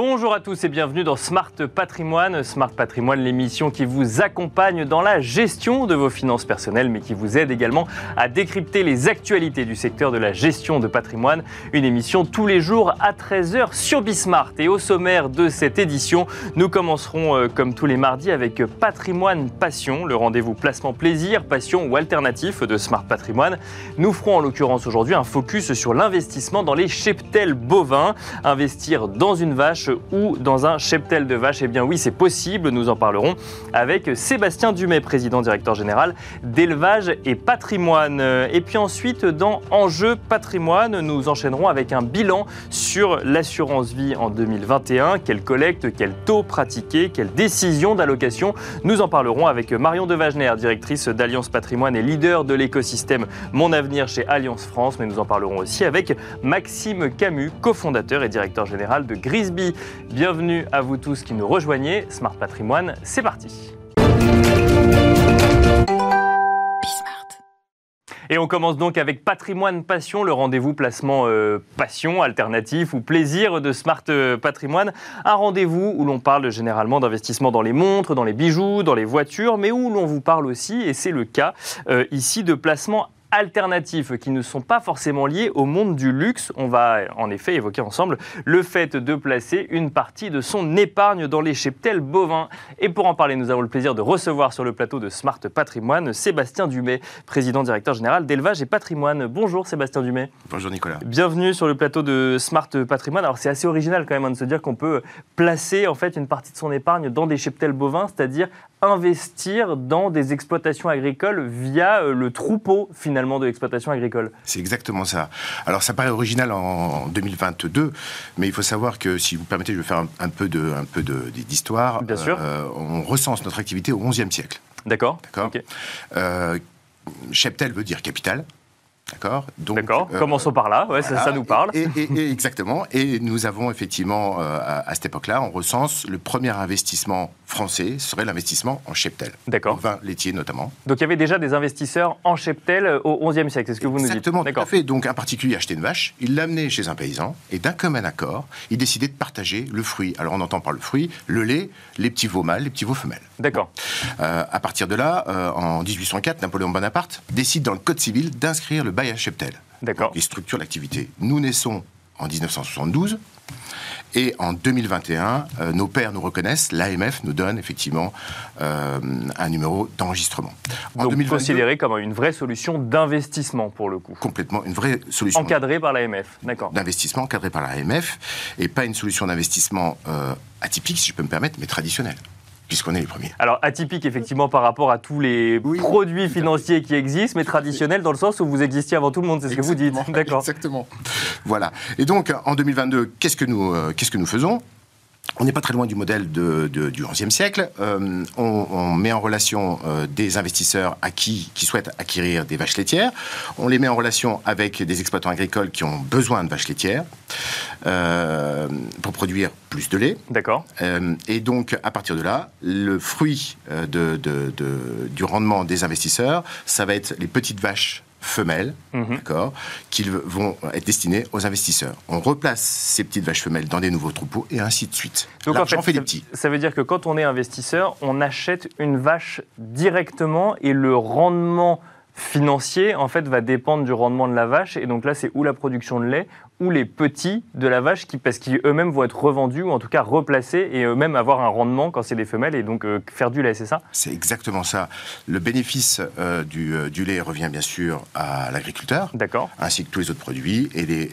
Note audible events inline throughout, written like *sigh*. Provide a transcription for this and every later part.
Bonjour à tous et bienvenue dans Smart Patrimoine. Smart Patrimoine, l'émission qui vous accompagne dans la gestion de vos finances personnelles, mais qui vous aide également à décrypter les actualités du secteur de la gestion de patrimoine. Une émission tous les jours à 13h sur Bismart. Et au sommaire de cette édition, nous commencerons euh, comme tous les mardis avec Patrimoine Passion, le rendez-vous placement plaisir, passion ou alternatif de Smart Patrimoine. Nous ferons en l'occurrence aujourd'hui un focus sur l'investissement dans les cheptels bovins. Investir dans une vache ou dans un cheptel de vache Eh bien oui, c'est possible. Nous en parlerons avec Sébastien Dumay, président directeur général d'élevage et patrimoine. Et puis ensuite, dans Enjeu patrimoine, nous enchaînerons avec un bilan sur l'assurance vie en 2021. Quelle collecte, quel taux pratiqué, quelles décisions d'allocation Nous en parlerons avec Marion Devagener, directrice d'Alliance Patrimoine et leader de l'écosystème Mon Avenir chez Alliance France. Mais nous en parlerons aussi avec Maxime Camus, cofondateur et directeur général de Grisby Bienvenue à vous tous qui nous rejoignez. Smart Patrimoine, c'est parti. Et on commence donc avec Patrimoine Passion, le rendez-vous placement euh, passion, alternatif ou plaisir de Smart euh, Patrimoine. Un rendez-vous où l'on parle généralement d'investissement dans les montres, dans les bijoux, dans les voitures, mais où l'on vous parle aussi, et c'est le cas euh, ici, de placement alternatifs qui ne sont pas forcément liés au monde du luxe. On va en effet évoquer ensemble le fait de placer une partie de son épargne dans les cheptels bovins. Et pour en parler, nous avons le plaisir de recevoir sur le plateau de Smart Patrimoine Sébastien Dumay, président directeur général d'élevage et patrimoine. Bonjour Sébastien Dumay. Bonjour Nicolas. Bienvenue sur le plateau de Smart Patrimoine. Alors c'est assez original quand même hein, de se dire qu'on peut placer en fait une partie de son épargne dans des cheptels bovins, c'est-à-dire investir dans des exploitations agricoles via euh, le troupeau finalement de l'exploitation agricole. C'est exactement ça. Alors ça paraît original en 2022, mais il faut savoir que si vous permettez, je vais faire un, peu de un peu d'histoire. Bien sûr. Euh, on recense notre activité au XIe siècle. D'accord. D'accord. Euh, cheptel veut dire capitale. D'accord. D'accord. Euh, Commençons par là. Ouais, ça, nous parle. Et, exactement. Et nous avons effectivement, euh, à, cette époque-là, on recense le premier investissement français serait l'investissement en cheptel. D'accord. Vin laitier notamment. Donc il y avait déjà des investisseurs en cheptel euh, au XIe siècle. C'est ce que vous nous dites. Exactement. Tout à fait. Donc un particulier achetait une vache, il l'amenait chez un paysan, et d'un commun accord, il décidait de partager le fruit. Alors on entend par le fruit le lait, les petits veaux mâles, les petits veaux femelles. D'accord. à partir de là, en 1804, Napoléon Bonaparte décide dans le Code civil d'inscrire le bail à cheptel. D'accord. Il structure l'activité. Nous naissons en 1972. Et en 2021, euh, nos pères nous reconnaissent, l'AMF nous donne effectivement euh, un numéro d'enregistrement. Donc considéré comme une vraie solution d'investissement pour le coup. Complètement, une vraie solution. Encadrée par l'AMF, d'accord. D'investissement encadrée par l'AMF, et pas une solution d'investissement euh, atypique, si je peux me permettre, mais traditionnelle puisqu'on est les premiers. Alors atypique effectivement par rapport à tous les produits financiers qui existent, mais traditionnel dans le sens où vous existiez avant tout le monde, c'est ce que vous dites. D'accord. Exactement. Voilà. Et donc en 2022, qu'est-ce que nous, euh, qu'est-ce que nous faisons? On n'est pas très loin du modèle de, du XIe siècle. Euh, on, met en relation euh, des investisseurs qui, souhaitent acquérir des vaches laitières. On les met en relation avec des exploitants agricoles qui ont besoin de vaches laitières euh, pour produire plus de lait. D'accord. et donc, à partir de là, le fruit de, du rendement des investisseurs, ça va être les petites vaches femelles, mhm. d'accord, qui vont être destinées aux investisseurs. On replace ces petites vaches femelles dans des nouveaux troupeaux et ainsi de suite. Donc en fait, des petits. Ça veut dire que quand on est investisseur, on achète une vache directement et le rendement financier en fait va dépendre du rendement de la vache et donc là c'est ou la production de lait ou les petits de la vache qui parce qu'eux-mêmes vont être revendus ou en tout cas replacés et eux-mêmes avoir un rendement quand c'est des femelles et donc euh, faire du lait c'est ça? C'est exactement ça. Le bénéfice euh, du, euh, du, lait revient bien sûr à l'agriculteur d'accord ainsi que tous les autres produits et les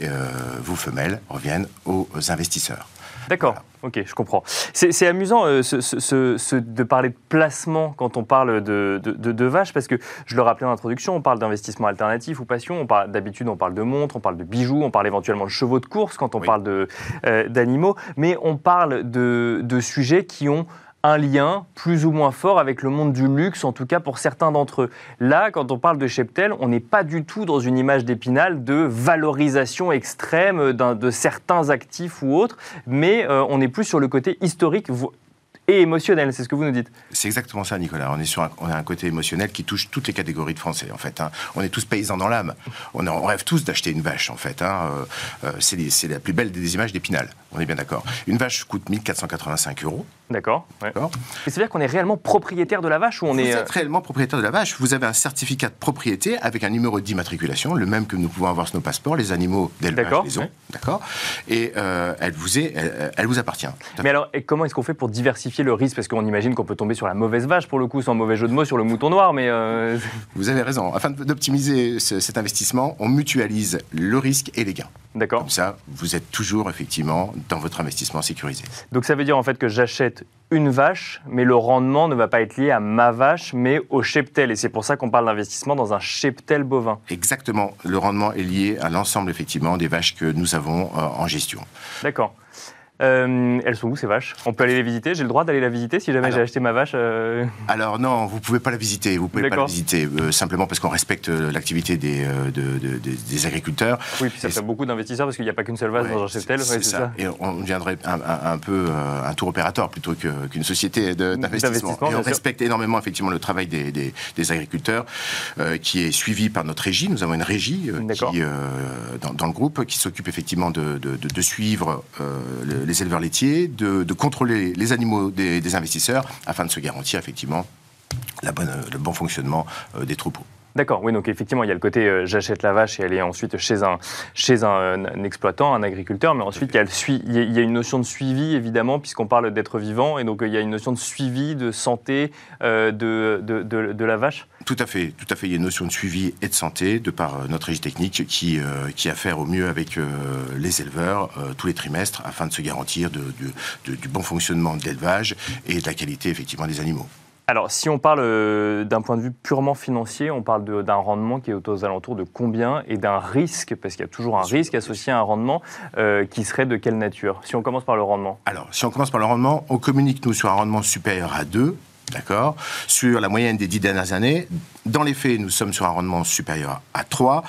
vous femelles reviennent aux investisseurs. D'accord. Ok, je comprends. C'est amusant euh, de parler de placement quand on parle de, de, vaches, parce que je le rappelais en introduction, on parle d'investissement alternatif ou passion. D'habitude, on parle de montres, on parle de bijoux, on parle éventuellement de chevaux de course quand on parle euh, d'animaux, mais on parle de, sujets qui ont un lien plus ou moins fort avec le monde du luxe, en tout cas pour certains d'entre eux. Là, quand on parle de cheptel, on n'est pas du tout dans une image d'épinal de valorisation extrême de certains actifs ou autres, mais euh, on est plus sur le côté historique et émotionnel, c'est ce que vous nous dites. C'est exactement ça, Nicolas. On est sur un, a un côté émotionnel qui touche toutes les catégories de Français, en fait. Hein. On est tous paysans dans l'âme. On, rêve tous d'acheter une vache, en fait. Hein. Euh, euh, c'est la plus belle des images d'Épinal. On est bien d'accord. Une vache coûte 1485 euros. D'accord. Ouais. C'est-à-dire qu'on est réellement propriétaire de la vache ou on vous est. Vous êtes réellement propriétaire de la vache. Vous avez un certificat de propriété avec un numéro d'immatriculation, le même que nous pouvons avoir sur nos passeports. Les animaux d'élevage les ont. D'accord. Et euh, elle, vous est, elle, elle vous appartient. Mais alors, et comment est-ce qu'on fait pour diversifier le risque? Parce qu'on imagine qu'on peut tomber sur la mauvaise vache, pour le coup, sans mauvais jeu de mots, sur le mouton noir, mais. Euh... Vous avez raison. Afin d'optimiser cet investissement, on mutualise le risque et les gains. D'accord. Comme ça, vous êtes toujours effectivement dans votre investissement sécurisé. Donc ça veut dire en fait que j'achète une vache, mais le rendement ne va pas être lié à ma vache, mais au cheptel. Et c'est pour ça qu'on parle d'investissement dans un cheptel bovin. Exactement. Le rendement est lié à l'ensemble effectivement des vaches que nous avons euh, en gestion. D'accord. Euh, elles sont où ces vaches? On peut aller les visiter? J'ai le droit d'aller la visiter si jamais j'ai acheté ma vache euh... Alors non, vous pouvez pas la visiter. Vous pouvez pas la visiter euh, simplement parce qu'on respecte l'activité des, de, de, de, des, agriculteurs. Oui, puis ça fait beaucoup d'investisseurs parce qu'il n'y a pas qu'une seule vache ouais, dans un cheptel. C'est ça. ça. Et on deviendrait un, un, un peu un tour opérateur plutôt qu'une société d'investissement. Et on respecte sûr. énormément effectivement le travail des, des agriculteurs qui est suivi par notre régie. Nous avons une régie qui, dans, dans, le groupe qui s'occupe effectivement de, suivre le, les éleveurs laitiers, de, contrôler les animaux des, investisseurs afin de se garantir effectivement la bonne, le bon fonctionnement euh, des troupeaux. D'accord, oui, donc effectivement, il y a le côté euh, j'achète la vache et elle est ensuite chez un, chez un, exploitant, un agriculteur, mais ensuite il y, a une notion de suivi, évidemment, puisqu'on parle d'être vivant, et donc il y a une notion de suivi, de santé euh, de, de, de, la vache? Tout à fait, tout à fait. Il y a une notion de suivi et de santé de par notre régie technique qui, euh, qui a faire au mieux avec euh, les éleveurs euh, tous les trimestres afin de se garantir de, du bon fonctionnement de l'élevage et de la qualité, effectivement, des animaux. Alors, si on parle euh, d'un point de vue purement financier, on parle d'un rendement qui est aux alentours de combien et d'un risque, parce qu'il y a toujours un risque associé à un rendement, euh, qui serait de quelle nature? Si on commence par le rendement. Alors, si on commence par le rendement, on communique, nous, sur un rendement supérieur à 2, d'accord Sur la moyenne des dix dernières années. Dans les faits, nous sommes sur un rendement supérieur à 3.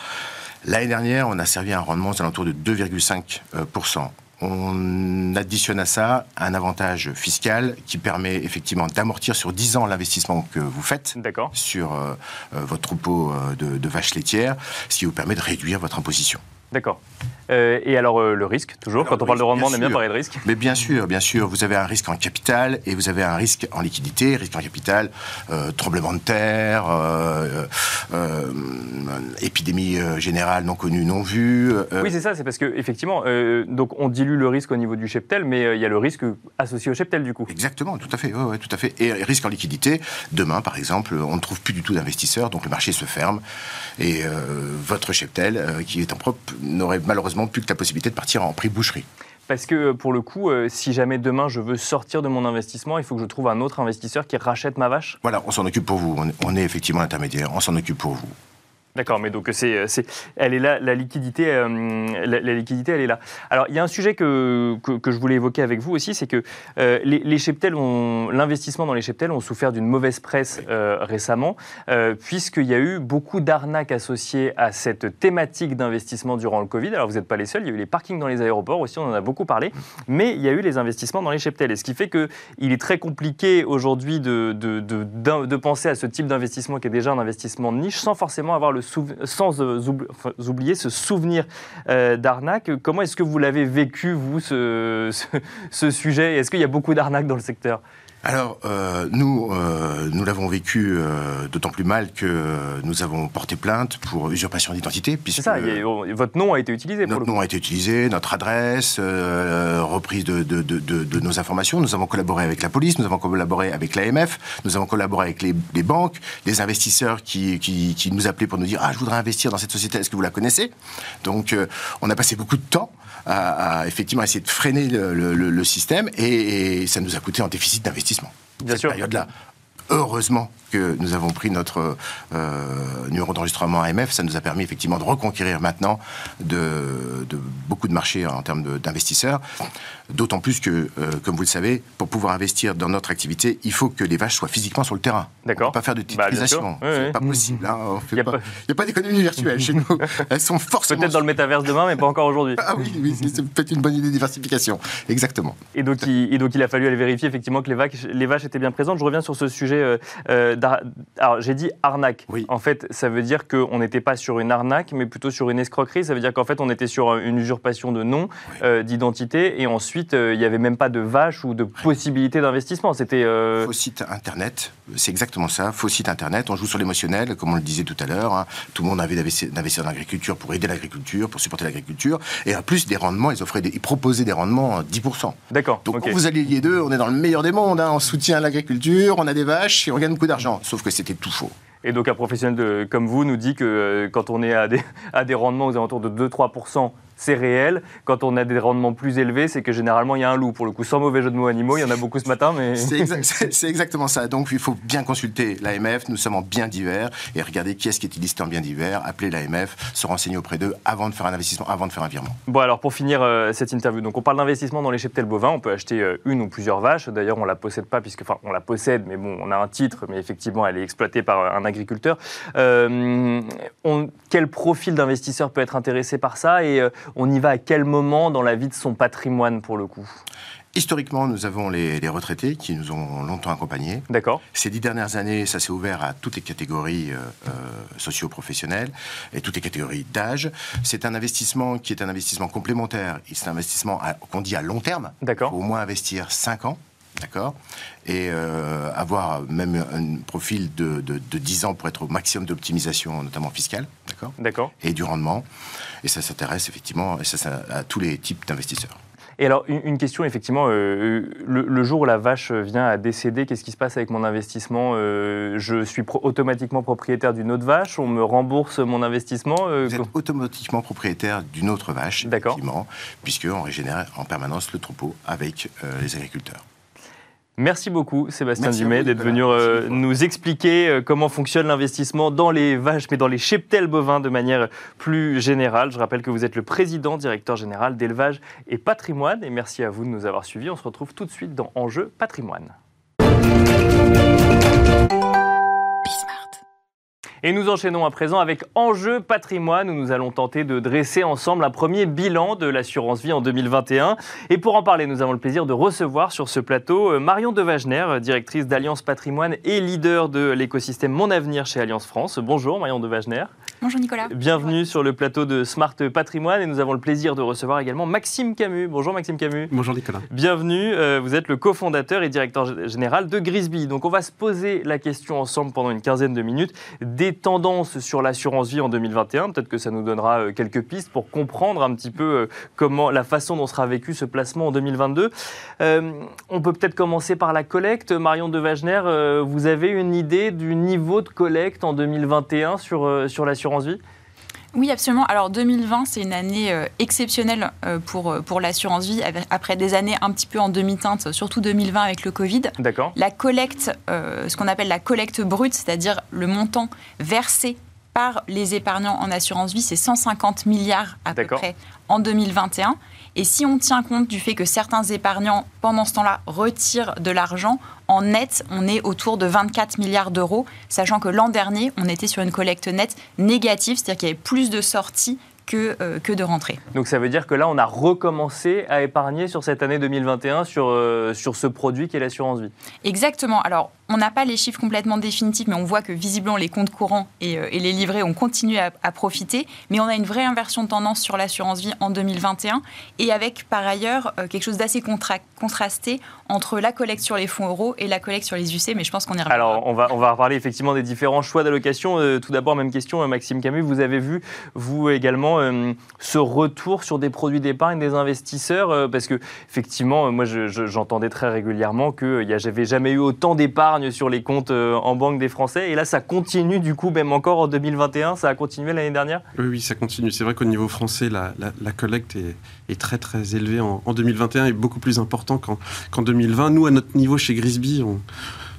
L'année dernière, on a servi un rendement aux alentours de 2,5% on additionne à ça un avantage fiscal qui permet effectivement d'amortir sur 10 ans l'investissement que vous faites sur euh, votre troupeau de, de vaches laitières, ce qui vous permet de réduire votre imposition. D'accord. Euh, et alors euh, le risque, toujours, alors, quand on parle de rendement, on aime bien parler de risque. Mais bien sûr, bien sûr, vous avez un risque en capital et vous avez un risque en liquidité. Risque en capital, euh, tremblement de terre, épidémie générale non connue, non vue. oui, c'est ça, c'est parce qu'effectivement, donc on dilue le risque au niveau du cheptel, mais il y a le risque associé au cheptel du coup. Exactement, tout à fait, ouais, ouais, tout à fait. Et risque en liquidité, demain par exemple, on ne trouve plus du tout d'investisseurs, donc le marché se ferme et votre cheptel, qui est en propre, n'aurait malheureusement plus que la possibilité de partir en prix boucherie. Parce que pour le coup, euh, si jamais demain je veux sortir de mon investissement, il faut que je trouve un autre investisseur qui rachète ma vache? Voilà, on s'en occupe pour vous. On est, on est effectivement l'intermédiaire, on s'en occupe pour vous. D'accord, mais donc c'est, elle est là, la liquidité, euh, la, la, liquidité, elle est là. Alors il y a un sujet que, que, que je voulais évoquer avec vous aussi, c'est que euh, les, les, cheptels, ont, l'investissement dans les cheptels ont souffert d'une mauvaise presse euh, récemment, puisqu'il y a eu beaucoup d'arnaques associées à cette thématique d'investissement durant le Covid. Alors vous n'êtes pas les seuls, il y a eu les parkings dans les aéroports aussi, on en a beaucoup parlé, mais il y a eu les investissements dans les cheptels, et ce qui fait que il est très compliqué aujourd'hui de, de, de, de penser à ce type d'investissement qui est déjà un investissement de niche, sans forcément avoir le sans euh, oublier ce souvenir euh, d'arnaque. Comment est-ce que vous l'avez vécu, vous, ce, sujet? Est-ce qu'il y a beaucoup d'arnaques dans le secteur? Alors, euh, nous, euh, nous l'avons vécu euh, d'autant plus mal que nous avons porté plainte pour usurpation d'identité. C'est ça, a, votre nom a été utilisé. Notre nom a été utilisé, notre adresse, reprise de, de, de, de, nos informations. Nous avons collaboré avec la police, nous avons collaboré avec l'AMF, nous avons collaboré avec les, les banques, les investisseurs qui, qui, qui, nous appelaient pour nous dire « Ah, je voudrais investir dans cette société, est-ce que vous la connaissez ?» Donc, on a passé beaucoup de temps à, à, effectivement essayer de freiner le, le, le système et, et ça nous a coûté un déficit d'investissement. Bien cette sûr. période-là. Heureusement que nous avons pris notre euh, numéro d'enregistrement AMF, ça nous a permis effectivement de reconquérir maintenant de, de beaucoup de marchés en termes d'investisseurs. D'autant plus que, euh, comme vous le savez, pour pouvoir investir dans notre activité, il faut que les vaches soient physiquement sur le terrain. D'accord. Pas faire de titrisation. Bah, c'est oui, pas oui. possible. Hein. Il n'y a, pas, pas d'économie virtuelle chez nous. *laughs* Elles sont forcément. Peut-être dans le métaverse demain, mais pas encore aujourd'hui. Ah oui, oui c'est peut-être une bonne idée de diversification. Exactement. Et donc, il, et donc, il a fallu aller vérifier effectivement que les vaches, les vaches étaient bien présentes. Je reviens sur ce sujet euh, alors j'ai dit arnaque. Oui. En fait, ça veut dire qu'on n'était pas sur une arnaque, mais plutôt sur une escroquerie. Ça veut dire qu'en fait, on était sur une usurpation de nom, d'identité, et ensuite, il n'y avait même pas de vache ou de possibilité d'investissement. C'était. Faux site internet, c'est exactement ça. Faux site internet. On joue sur l'émotionnel, comme on le disait tout à l'heure. Hein. Tout le monde avait d'investir dans l'agriculture pour aider l'agriculture, pour supporter l'agriculture. Et en plus des rendements, ils, offraient ils proposaient des rendements 10%. D'accord. Donc quand vous alliez les deux, on est dans le meilleur des mondes. Hein. On soutient l'agriculture, on a des vaches et on gagne beaucoup d'argent. Sauf que c'était tout faux. Et donc un professionnel comme vous nous dit que euh, quand on est à des, *laughs* à des rendements aux alentours de 2-3%, c'est réel. Quand on a des rendements plus élevés, c'est que généralement il y a un loup. Pour le coup, sans mauvais jeu de mots animaux, il y en a beaucoup ce matin, mais. C'est *laughs* exactement ça. Donc il faut bien consulter l'AMF. Nous sommes en bien divers et regarder qui est-ce qui est listé en bien divers. Appeler l'AMF, se renseigner auprès d'eux avant de faire un investissement, avant de faire un virement. Bon, alors pour finir euh, cette interview, donc on parle d'investissement dans les cheptels bovins. On peut acheter euh, une ou plusieurs vaches. D'ailleurs, on la possède pas puisque, enfin, on la possède, mais bon, on a un titre, mais effectivement, elle est exploitée par un agriculteur. Euh, quel profil d'investisseur peut être intéressé par ça? Et on y va à quel moment dans la vie de son patrimoine pour le coup? Historiquement, nous avons les, retraités qui nous ont longtemps accompagnés. D'accord. Ces dix dernières années, ça s'est ouvert à toutes les catégories euh, euh, socio-professionnelles et toutes les catégories d'âge. C'est un investissement qui est un investissement complémentaire. C'est un investissement qu'on dit à long terme. D'accord. Au moins investir 5 ans. D'accord Et euh, avoir même un profil de, de, 10 ans pour être au maximum d'optimisation, notamment fiscale. D'accord D'accord. Et du rendement. Et ça s'intéresse effectivement à tous les types d'investisseurs. Et alors, une, question, effectivement, euh, le, jour où la vache vient à décéder, qu'est-ce qui se passe avec mon investissement euh, Je suis automatiquement propriétaire d'une autre vache On me rembourse mon investissement Vous êtes automatiquement propriétaire d'une autre vache, effectivement, puisqu'on régénère en permanence le troupeau avec les agriculteurs. Merci beaucoup Sébastien Dumais d'être venu euh, nous expliquer euh, comment fonctionne l'investissement dans les vaches, mais dans les cheptels bovins de manière plus générale. Je rappelle que vous êtes le président, directeur général d'élevage et patrimoine. Et merci à vous de nous avoir suivis. On se retrouve tout de suite dans Enjeu patrimoine. Et nous enchaînons à présent avec Enjeu patrimoine où nous allons tenter de dresser ensemble un premier bilan de l'assurance vie en 2021. Et pour en parler, nous avons le plaisir de recevoir sur ce plateau euh, Marion Devagener, directrice d'Alliance Patrimoine et leader de l'écosystème Mon Avenir chez Alliance France. Bonjour Marion Devagener. Bonjour Nicolas. Bienvenue sur le plateau de Smart Patrimoine et nous avons le plaisir de recevoir également Maxime Camus. Bonjour Maxime Camus. Bonjour Nicolas. Bienvenue, euh, vous êtes le cofondateur et directeur général de Grisby. Donc on va se poser la question ensemble pendant une quinzaine de minutes des tendances sur l'assurance vie en 2021. Peut-être que ça nous donnera euh, quelques pistes pour comprendre un petit peu euh, comment la façon dont sera vécu ce placement en 2022. Euh, on peut peut-être commencer par la collecte. Marion de Wagner, vous avez une idée du niveau de collecte en 2021 sur, sur l'assurance vie? Oui, absolument. Alors 2020, c'est une année exceptionnelle pour, pour l'assurance vie, après des années un petit peu en demi-teinte, surtout 2020 avec le Covid. D'accord. La collecte, ce qu'on appelle la collecte brute, c'est-à-dire le montant versé par les épargnants en assurance vie, c'est 150 milliards à peu près en 2021. Et si on tient compte du fait que certains épargnants, pendant ce temps-là, retirent de l'argent, en net, on est autour de 24 milliards d'euros, sachant que l'an dernier, on était sur une collecte nette négative, c'est-à-dire qu'il y avait plus de sorties que, euh, que de rentrées. Donc ça veut dire que là, on a recommencé à épargner sur cette année 2021 sur, euh, sur ce produit qui est l'assurance vie. Exactement. Alors, on n'a pas les chiffres complètement définitifs, mais on voit que visiblement les comptes courants et, euh, les livrets ont continué à, profiter. Mais on a une vraie inversion de tendance sur l'assurance vie en 2021 et avec par ailleurs euh, quelque chose d'assez contrasté entre la collecte sur les fonds euros et la collecte sur les UC. Mais je pense qu'on y reviendra. Alors on va, on va reparler effectivement des différents choix d'allocation. Euh, tout d'abord, même question, Maxime Camus, vous avez vu, vous également, ce retour sur des produits d'épargne des investisseurs Parce que effectivement, moi j'entendais très régulièrement que j'avais jamais eu autant d'épargne sur les comptes euh, en banque des Français. Et là, ça continue du coup, même encore en 2021. Ça a continué l'année dernière? Oui, oui, ça continue. C'est vrai qu'au niveau français, la, collecte est, très très élevée en, 2021 et beaucoup plus important qu'en 2020. Nous, à notre niveau chez Grisby, on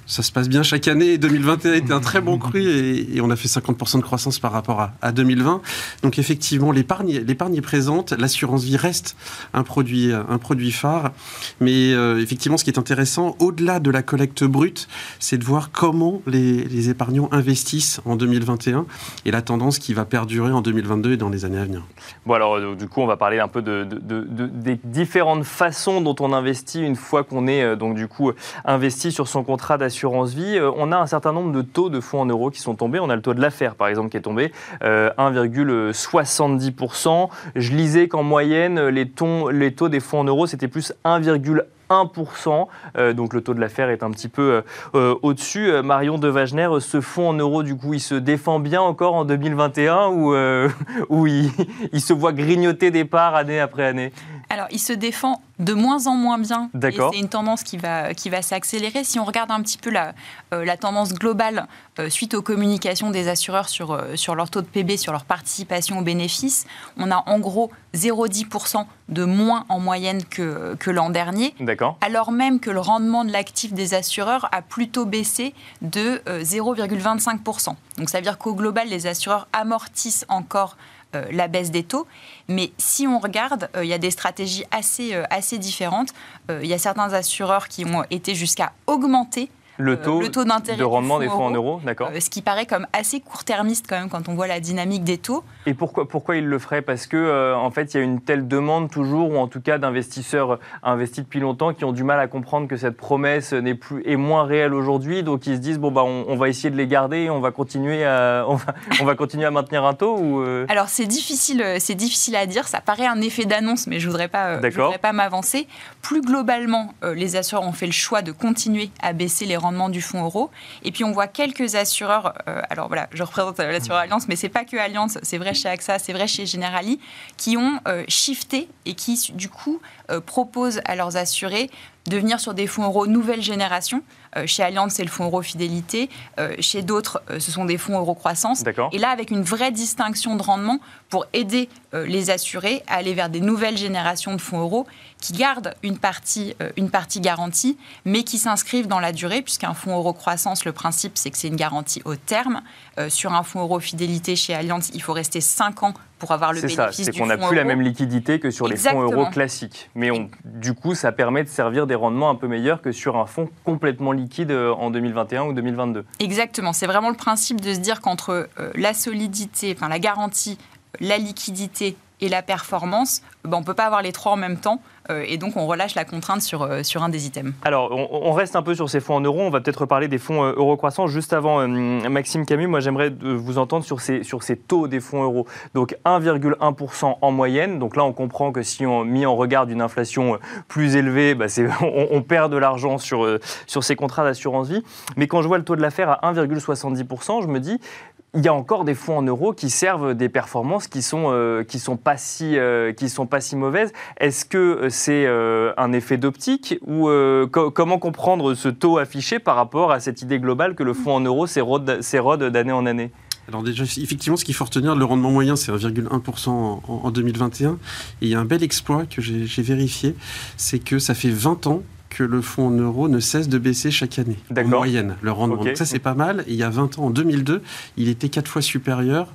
ça se passe bien chaque année. 2021 a été un très bon cru et, on a fait 50% de croissance par rapport à, 2020. Donc effectivement, l'épargne, est présente. L'assurance vie reste un produit, un produit phare. Mais euh, effectivement, ce qui est intéressant, au-delà de la collecte brute, c'est de voir comment les, épargnants investissent en 2021 et la tendance qui va perdurer en 2022 et dans les années à venir. Bon alors, euh, du coup, on va parler un peu de, des différentes façons dont on investit une fois qu'on est euh, donc du coup investi sur son contrat d'assurance vie, on a un certain nombre de taux de fonds en euros qui sont tombés. On a le taux de l'affaire, par exemple, qui est tombé, 1,70%. Je lisais qu'en moyenne, les, taux des fonds en euros, c'était plus 1,1%. 1%. Euh, donc le taux de l'affaire est un petit peu euh, euh, au-dessus. Marion de Wagner, ce fonds en euros, du coup, il se défend bien encore en 2021 ou, *laughs* il, se voit grignoter des parts année après année? Alors, il se défend de moins en moins bien. D'accord. C'est une tendance qui va, qui va s'accélérer. Si on regarde un petit peu la, la tendance globale suite aux communications des assureurs sur, sur leur taux de PB, sur leur participation aux bénéfices, on a en gros 0,10% de moins en moyenne que, que l'an dernier. Alors même que le rendement de l'actif des assureurs a plutôt baissé de 0,25%. Euh, Donc ça veut dire qu'au global, les assureurs amortissent encore euh, la baisse des taux. Mais si on regarde, euh, il y a des stratégies assez, assez différentes. il y a certains assureurs qui ont été jusqu'à augmenter le euh, taux, d'intérêt de rendement des fonds en euros, d'accord. Euh, ce qui paraît comme assez court-termiste quand même quand on voit la dynamique des taux. Et pourquoi, pourquoi il le ferait Parce que euh, en fait, il y a une telle demande toujours, ou en tout cas d'investisseurs investis depuis longtemps, qui ont du mal à comprendre que cette promesse n'est plus est moins réelle aujourd'hui, donc ils se disent bon bah on, va essayer de les garder, on va continuer à *laughs* on va, on va continuer à maintenir un taux ou Alors c'est difficile, c'est difficile à dire. Ça paraît un effet d'annonce, mais je voudrais pas, je voudrais pas m'avancer. Plus globalement, les assureurs ont fait le choix de continuer à baisser les rendements du fonds euro. Et puis on voit quelques assureurs, euh, alors voilà, je représente euh, l'assureur Alliance, mais c'est pas que Alliance, c'est vrai chez AXA, c'est vrai chez Generali, qui ont euh, shifté et qui du coup proposent à leurs assurés de venir sur des fonds euros nouvelle génération. chez Alliance, c'est le fonds euro fidélité. chez d'autres, ce sont des fonds euro croissance. Et là, avec une vraie distinction de rendement pour aider les assurés à aller vers des nouvelles générations de fonds euros qui gardent une partie, euh, une partie garantie, mais qui s'inscrivent dans la durée, puisqu'un fonds euro croissance, le principe, c'est que c'est une garantie au terme. Euh, sur un fonds euro fidélité chez Allianz, il faut rester 5 ans pour avoir le bénéfice ça, C'est qu'on n'a plus la même liquidité que sur les fonds euros classiques. Mais on, du coup, ça permet de servir des rendements un peu meilleurs que sur un fonds complètement liquide euh, en 2021 ou 2022. Exactement. C'est vraiment le principe de se dire qu'entre la solidité, enfin la garantie, la liquidité et la performance, ben, on ne peut pas avoir les trois en même temps. Euh, et donc, on relâche la contrainte sur, euh, sur un des items. Alors, on, reste un peu sur ces fonds en euros. On va peut-être reparler des fonds euh, euro croissants. Juste avant, Maxime Camus, moi, j'aimerais vous entendre sur ces, sur ces taux des fonds euros. Donc, 1,1% en moyenne. Donc là, on comprend que si on met en regard d'une inflation plus élevée, bah, *laughs* on, perd de l'argent sur, sur ces contrats d'assurance vie. Mais quand je vois le taux de l'affaire à 1,70%, je me dis, il y a encore des fonds en euros qui servent des performances qui sont sont pas si sont pas si mauvaises. Est-ce que euh, c'est un effet d'optique ou comment comprendre ce taux affiché par rapport à cette idée globale que le fonds en euros s'érode d'année en année? Alors déjà, effectivement, ce qu'il faut retenir, le rendement moyen, c'est 1,1% en, en, 2021. Et il y a un bel exploit que j'ai vérifié, c'est que ça fait 20 ans que le fonds en euros ne cesse de baisser chaque année, en moyenne, le rendement. ça, c'est pas mal. il y a 20 ans, en 2002, il était quatre fois supérieur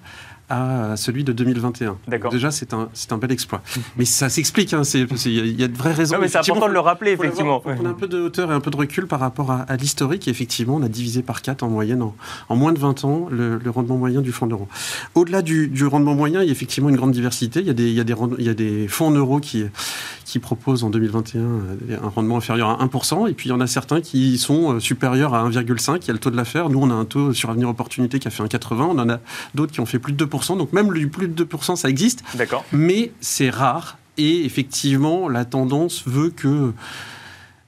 à celui de 2021. Déjà, c'est un, un bel exploit. Mais ça s'explique, hein, il y, a de vraies raisons. mais c'est important de le rappeler, effectivement. on a un peu de hauteur et un peu de recul par rapport à, l'historique. Effectivement, on a divisé par 4 en moyenne, en, moins de 20 ans, le, rendement moyen du fonds euro. Au-delà du, rendement moyen, il y a effectivement une grande diversité. Il y a des, il y a des, il y a des fonds en euros qui, qui proposent en 2021 euh, un rendement inférieur à 1%, et puis il y en a certains qui sont euh, supérieurs à 1,5, il y a le taux de l'affaire. Nous, on a un taux sur Avenir Opportunité qui a fait 1,80, on en a d'autres qui ont fait plus de 2%, donc même le plus de 2%, ça existe. D'accord. Mais c'est rare, et effectivement, la tendance veut que...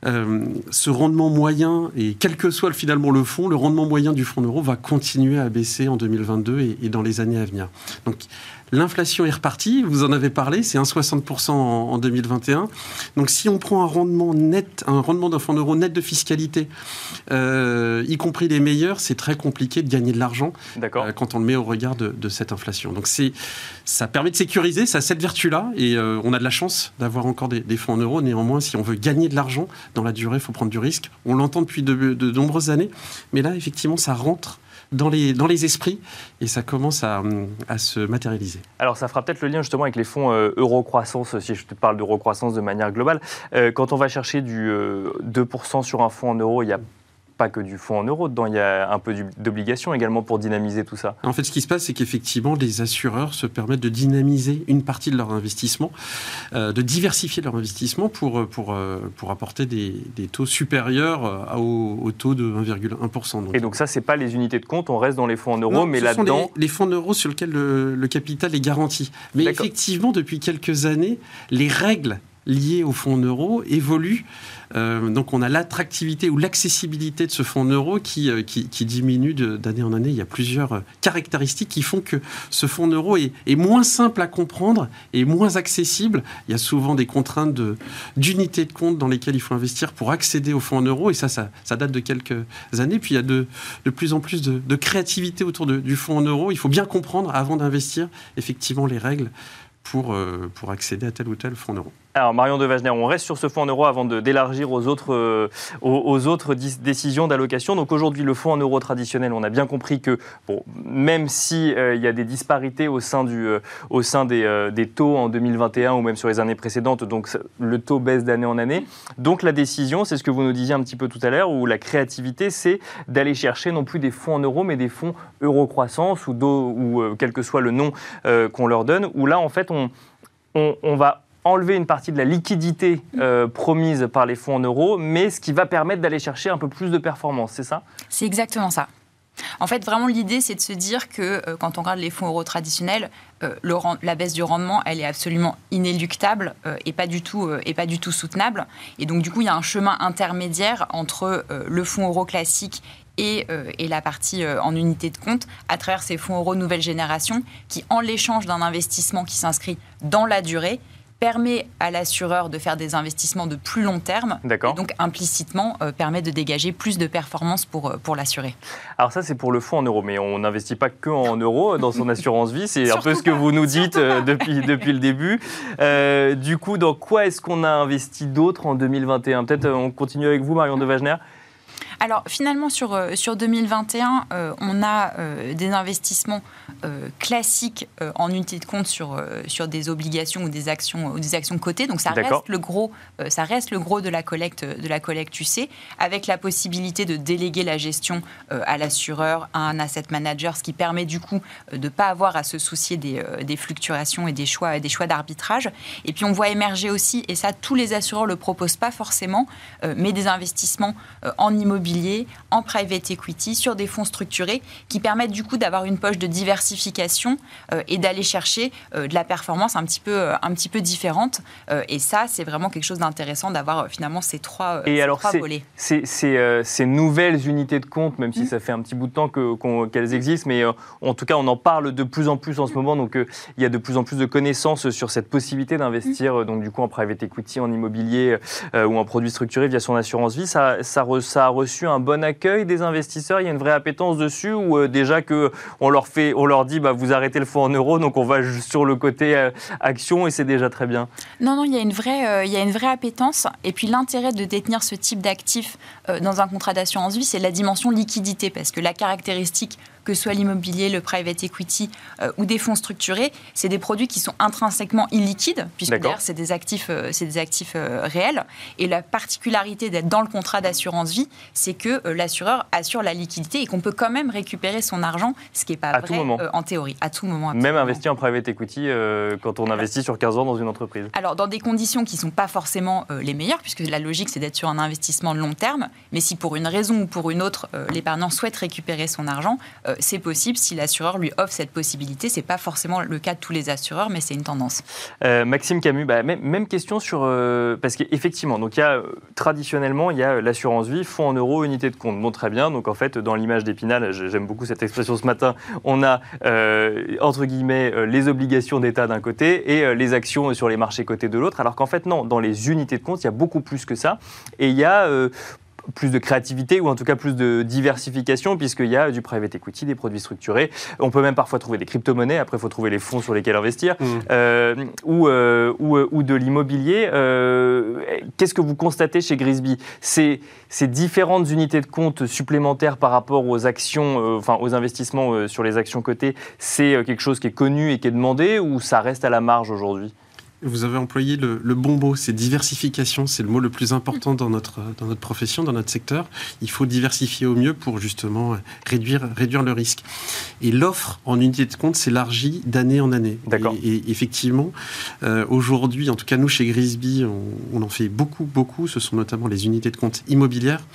Euh, ce rendement moyen, et quel que soit finalement le fonds, le rendement moyen du fonds euro va continuer à baisser en 2022 et, et dans les années à venir. Donc L'inflation est repartie, vous en avez parlé, c'est 1,60% en, 2021. Donc si on prend un rendement net, un rendement d'un fonds euro net de fiscalité, euh, y compris les meilleurs, c'est très compliqué de gagner de l'argent euh, quand on le met au regard de, cette inflation. Donc ça permet de sécuriser, ça a cette vertu-là, et euh, on a de la chance d'avoir encore des, fonds en euros. Néanmoins, si on veut gagner de l'argent dans la durée, il faut prendre du risque. On l'entend depuis de, de nombreuses années, mais là, effectivement, ça rentre dans les, dans les esprits et ça commence à, à se matérialiser. Alors ça fera peut-être le lien justement avec les fonds euh, euro-croissance, si je te parle d'euro-croissance de manière globale. Euh, quand on va chercher du 2% euh, sur un fonds en euros, il y a pas que du fonds en euros dedans, il y a un peu d'obligation également pour dynamiser tout ça. En fait, ce qui se passe, c'est qu'effectivement, les assureurs se permettent de dynamiser une partie de leur investissement, euh, de diversifier leur investissement pour, pour, euh, pour apporter des, des taux supérieurs au, au taux de 1,1%. Et donc ça, c'est pas les unités de compte, on reste dans les fonds en euros, mais là-dedans... Les, les, fonds en euros sur lesquels le, le capital est garanti. Mais effectivement, depuis quelques années, les règles liées au fonds euro évoluent. Euh, donc on a l'attractivité ou l'accessibilité de ce fonds euro qui, euh, qui, diminue d'année en année. Il y a plusieurs euh, caractéristiques qui font que ce fonds euro est, est, moins simple à comprendre et moins accessible. Il y a souvent des contraintes d'unités de, compte dans lesquelles il faut investir pour accéder au fonds euro et ça, ça, date de quelques années. Puis il y a de, plus en plus de, créativité autour du fonds euro. Il faut bien comprendre avant d'investir effectivement les règles pour, pour accéder à tel ou tel fonds euro. Alors Marion de Wagner, on reste sur ce fonds en euros avant d'élargir aux autres, euh, décisions d'allocation. Donc aujourd'hui, le fonds en euros traditionnel, on a bien compris que bon, même s'il si, euh, y a des disparités au sein, euh, sein des, taux en 2021 ou même sur les années précédentes, donc le taux baisse d'année en année. Donc la décision, c'est ce que vous nous disiez un petit peu tout à l'heure, où la créativité, c'est d'aller chercher non plus des fonds en euros, mais des fonds euro croissance ou, ou quel que soit le nom qu'on leur donne, où là, en fait, on va enlever une partie de la liquidité euh, promise par les fonds en euros, mais ce qui va permettre d'aller chercher un peu plus de performance, c'est ça? C'est exactement ça. En fait, vraiment, l'idée, c'est de se dire que euh, quand on regarde les fonds euros traditionnels, euh, la baisse du rendement, elle est absolument inéluctable et, pas du tout, et pas du tout soutenable. Et donc, du coup, il y a un chemin intermédiaire entre le fonds euro classique et, et, la partie en unité de compte à travers ces fonds euros nouvelle génération qui, en l'échange d'un investissement qui s'inscrit dans la durée, permet à l'assureur de faire des investissements de plus long terme. Et donc implicitement euh, permet de dégager plus de performances pour, euh, pour l'assuré. Alors ça c'est pour le fonds en euros, mais on n'investit pas que en euros dans son assurance vie. C'est un peu ce que vous nous dites euh, depuis, depuis le début. du coup, dans quoi est-ce qu'on a investi d'autre en 2021 Peut-être on continue avec vous, Marion de Wagner. Alors finalement, sur, sur 2021, on a des investissements euh, classique euh, en unité de compte sur, euh, sur des obligations ou des actions, ou des actions cotées. Donc ça reste, le gros, ça reste le gros de la collecte, de la collecte UC, avec la possibilité de déléguer la gestion à l'assureur, à un asset manager, ce qui permet du coup de ne pas avoir à se soucier des, des fluctuations et des choix, des choix d'arbitrage. Et puis on voit émerger aussi, et ça tous les assureurs ne le proposent pas forcément, mais des investissements en immobilier, en private equity, sur des fonds structurés, qui permettent du coup d'avoir une poche de diversification euh, et d'aller chercher euh, de la performance un petit peu, euh, un petit peu différente. et ça, c'est vraiment quelque chose d'intéressant d'avoir finalement ces trois, et alors, trois volets. Ces, nouvelles unités de compte, même si mmh. ça fait un petit bout de temps qu'elles existent, mais en tout cas, on en parle de plus en plus en ce mmh. moment. Donc, il y a de plus en plus de connaissances sur cette possibilité d'investir, mmh. donc du coup, en private equity, en immobilier ou en produits structurés via son assurance vie. Ça, ça, ça, a reçu un bon accueil des investisseurs? Il y a une vraie appétence dessus ou déjà que on leur fait, on leur dit bah, vous arrêtez le fonds en euros, donc on va sur le côté euh, action et c'est déjà très bien? Non, non, il y a une vraie, euh, il y a une vraie appétence. Et puis l'intérêt de détenir ce type d'actifs euh, dans un contrat d'assurance vie, c'est la dimension liquidité, parce que la caractéristique que ce soit l'immobilier, le private equity euh, ou des fonds structurés, c'est des produits qui sont intrinsèquement illiquides, puisque d'ailleurs, c'est des actifs, euh, c'est des actifs euh, réels. Et la particularité d'être dans le contrat d'assurance vie, c'est que l'assureur assure la liquidité et qu'on peut quand même récupérer son argent, ce qui n'est pas vrai en théorie, à tout moment. Même investir en private equity quand on investit sur 15 ans dans une entreprise. Alors, dans des conditions qui ne sont pas forcément les meilleures, puisque la logique, c'est d'être sur un investissement de long terme, mais si pour une raison ou pour une autre, l'épargnant souhaite récupérer son argent, c'est possible si l'assureur lui offre cette possibilité. C'est pas forcément le cas de tous les assureurs, mais c'est une tendance. Euh, Maxime Camus, bah, même, question sur euh, parce qu'effectivement, donc a traditionnellement il y a l'assurance vie, fonds en euros, unité de compte. Bon, très bien. Donc en fait, dans l'image d'Épinal, j'aime beaucoup cette expression ce matin. On a entre guillemets les obligations d'État d'un côté et les actions sur les marchés cotés de l'autre. Alors qu'en fait non, dans les unités de compte, il y a beaucoup plus que ça. Et il y a plus de créativité ou en tout cas plus de diversification puisqu'il y a du private equity, des produits structurés. On peut même parfois trouver des crypto-monnaies. Après, il faut trouver les fonds sur lesquels investir mmh. euh, ou, euh, ou, euh, ou, de l'immobilier. Qu'est-ce que vous constatez chez Grisby? Ces, ces différentes unités de compte supplémentaires par rapport aux actions, enfin aux investissements sur les actions cotées, c'est quelque chose qui est connu et qui est demandé ou ça reste à la marge aujourd'hui? Vous avez employé le, bon mot, c'est diversification. C'est le mot le plus important dans notre, dans notre profession, dans notre secteur. Il faut diversifier au mieux pour justement réduire, réduire le risque. Et l'offre en unité de compte s'élargit d'année en année. D'accord. Et, effectivement, euh, aujourd'hui, en tout cas nous chez Grisby, on, en fait beaucoup, beaucoup. Ce sont notamment les unités de compte immobilières.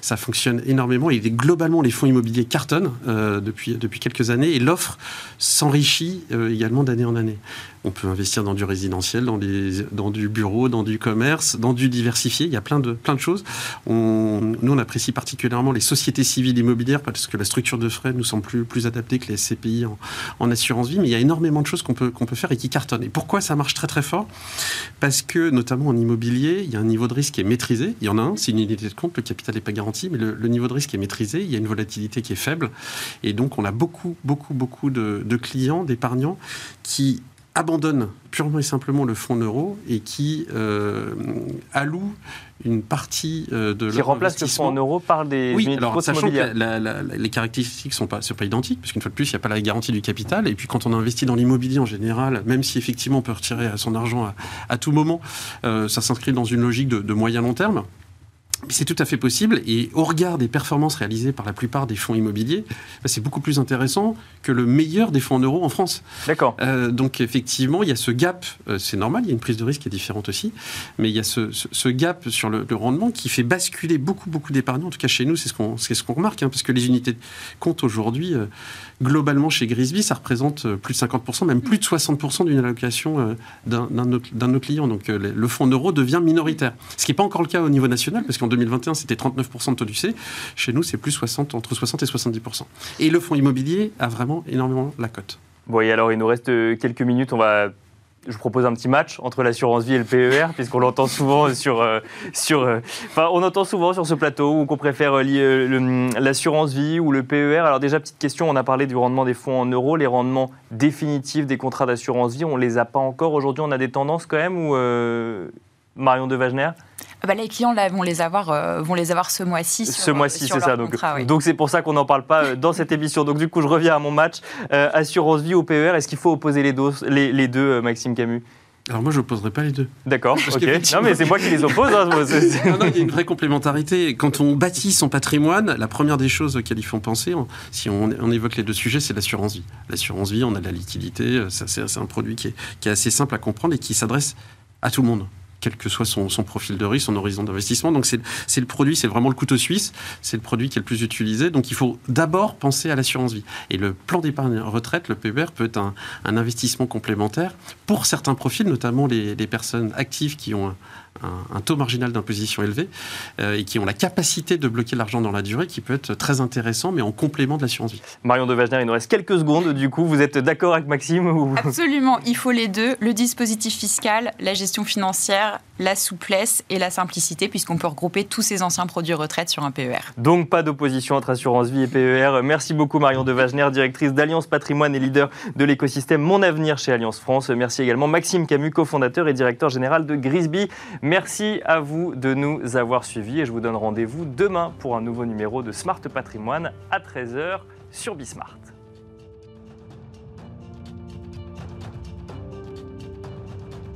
Ça fonctionne énormément et globalement les fonds immobiliers cartonnent euh, depuis, depuis quelques années et l'offre s'enrichit euh, également d'année en année. On peut investir dans du résidentiel, dans, du bureau, dans du commerce, dans du diversifié. Il y a plein de, choses. nous, on apprécie particulièrement les sociétés civiles immobilières parce que la structure de frais nous semble plus, adaptée que les SCPI en, assurance vie. Mais il y a énormément de choses qu'on peut, faire et qui cartonnent. Et pourquoi ça marche très très fort? Parce que, notamment en immobilier, il y a un niveau de risque qui est maîtrisé. Il y en a un, c'est une unité de compte, le capital n'est pas garanti, mais le, niveau de risque est maîtrisé. Il y a une volatilité qui est faible. Et donc, on a beaucoup, beaucoup, beaucoup de clients, d'épargnants qui abandonne purement et simplement le fonds euro et qui euh, alloue une partie euh, de qui remplace le fonds en euros par des oui alors sachant que les caractéristiques sont pas sont pas identiques parce qu'une fois de plus il n'y a pas la garantie du capital. Et puis quand on investit dans l'immobilier en général même si effectivement on peut retirer son argent à, tout moment euh, ça s'inscrit dans une logique de, de moyen long terme c'est tout à fait possible et au regard des performances réalisées par la plupart des fonds immobiliers, bah, c'est beaucoup plus intéressant que le meilleur des fonds en euros en France. D'accord. Euh, donc effectivement, il y a ce gap, euh, c'est normal, il y a une prise de risque qui est différente aussi, mais il y a ce, gap sur le, rendement qui fait basculer beaucoup, beaucoup d'épargnants. En tout cas, chez nous, c'est ce qu'on ce remarque, hein, parce que les unités de compte aujourd'hui, euh, globalement chez Grisby, ça représente plus de 50%, même plus de 60% d'une allocation d'un de nos clients. Donc le fonds en euros devient minoritaire. Ce qui n'est pas encore le cas au niveau national, parce qu'en 2021, c'était 39% de taux du C. Chez nous, c'est plus 60, entre 60 et 70%. Et le fonds immobilier a vraiment énormément la cote. Bon, et alors, il nous reste euh, quelques minutes. On va je propose un petit match entre l'assurance vie et le PER, puisqu'on l'entend souvent *laughs* sur, euh, sur, euh, on entend souvent sur ce plateau qu'on préfère l'assurance vie ou le PER. Alors déjà petite question, on a parlé du rendement des fonds en euros, les rendements définitifs des contrats d'assurance vie, on les a pas encore aujourd'hui. On a des tendances quand même ou Marion de Wagner bah les clients là, vont les avoir, euh, vont les avoir ce mois-ci. Ce mois-ci, c'est ça. Donc, donc c'est pour ça qu'on n'en parle pas euh, dans cette émission. Donc du coup, je reviens à mon match. Euh, assurance vie au PER, est-ce qu'il faut opposer les, deux, les, deux, Maxime Camus? Alors moi, je n'opposerai pas les deux. D'accord, ok. Non, mais c'est moi qui les oppose. Hein, non, non, il y a une vraie complémentarité. Quand on bâtit son patrimoine, la première des choses auxquelles il faut penser, si on, on évoque les deux sujets, c'est l'assurance vie. L'assurance vie, on a de la liquidité, c'est un produit qui est, qui est assez simple à comprendre et qui s'adresse à tout le monde quel que soit son, profil de risque, son horizon d'investissement. Donc c'est le produit, c'est vraiment le couteau suisse, c'est le produit qui est le plus utilisé. Donc il faut d'abord penser à l'assurance vie. Et le plan d'épargne retraite, le PER, peut être un, investissement complémentaire pour certains profils, notamment les, les personnes actives qui ont un, un, taux marginal d'imposition élevé euh, et qui ont la capacité de bloquer l'argent dans la durée, qui peut être très intéressant, mais en complément de l'assurance vie. Marion de Wagner, il nous reste quelques secondes. Du coup, vous êtes d'accord avec Maxime ou... Absolument, il faut les deux le dispositif fiscal, la gestion financière, la souplesse et la simplicité, puisqu'on peut regrouper tous ces anciens produits retraite sur un PER. Donc, pas d'opposition entre assurance vie et PER. Merci beaucoup, Marion de Wagner, directrice d'Alliance Patrimoine et leader de l'écosystème Mon Avenir chez Alliance France. Merci également, Maxime Camus, cofondateur et directeur général de Grisby. Merci à vous de nous avoir suivis et je vous donne rendez-vous demain pour un nouveau numéro de Smart Patrimoine à 13h sur Bismart.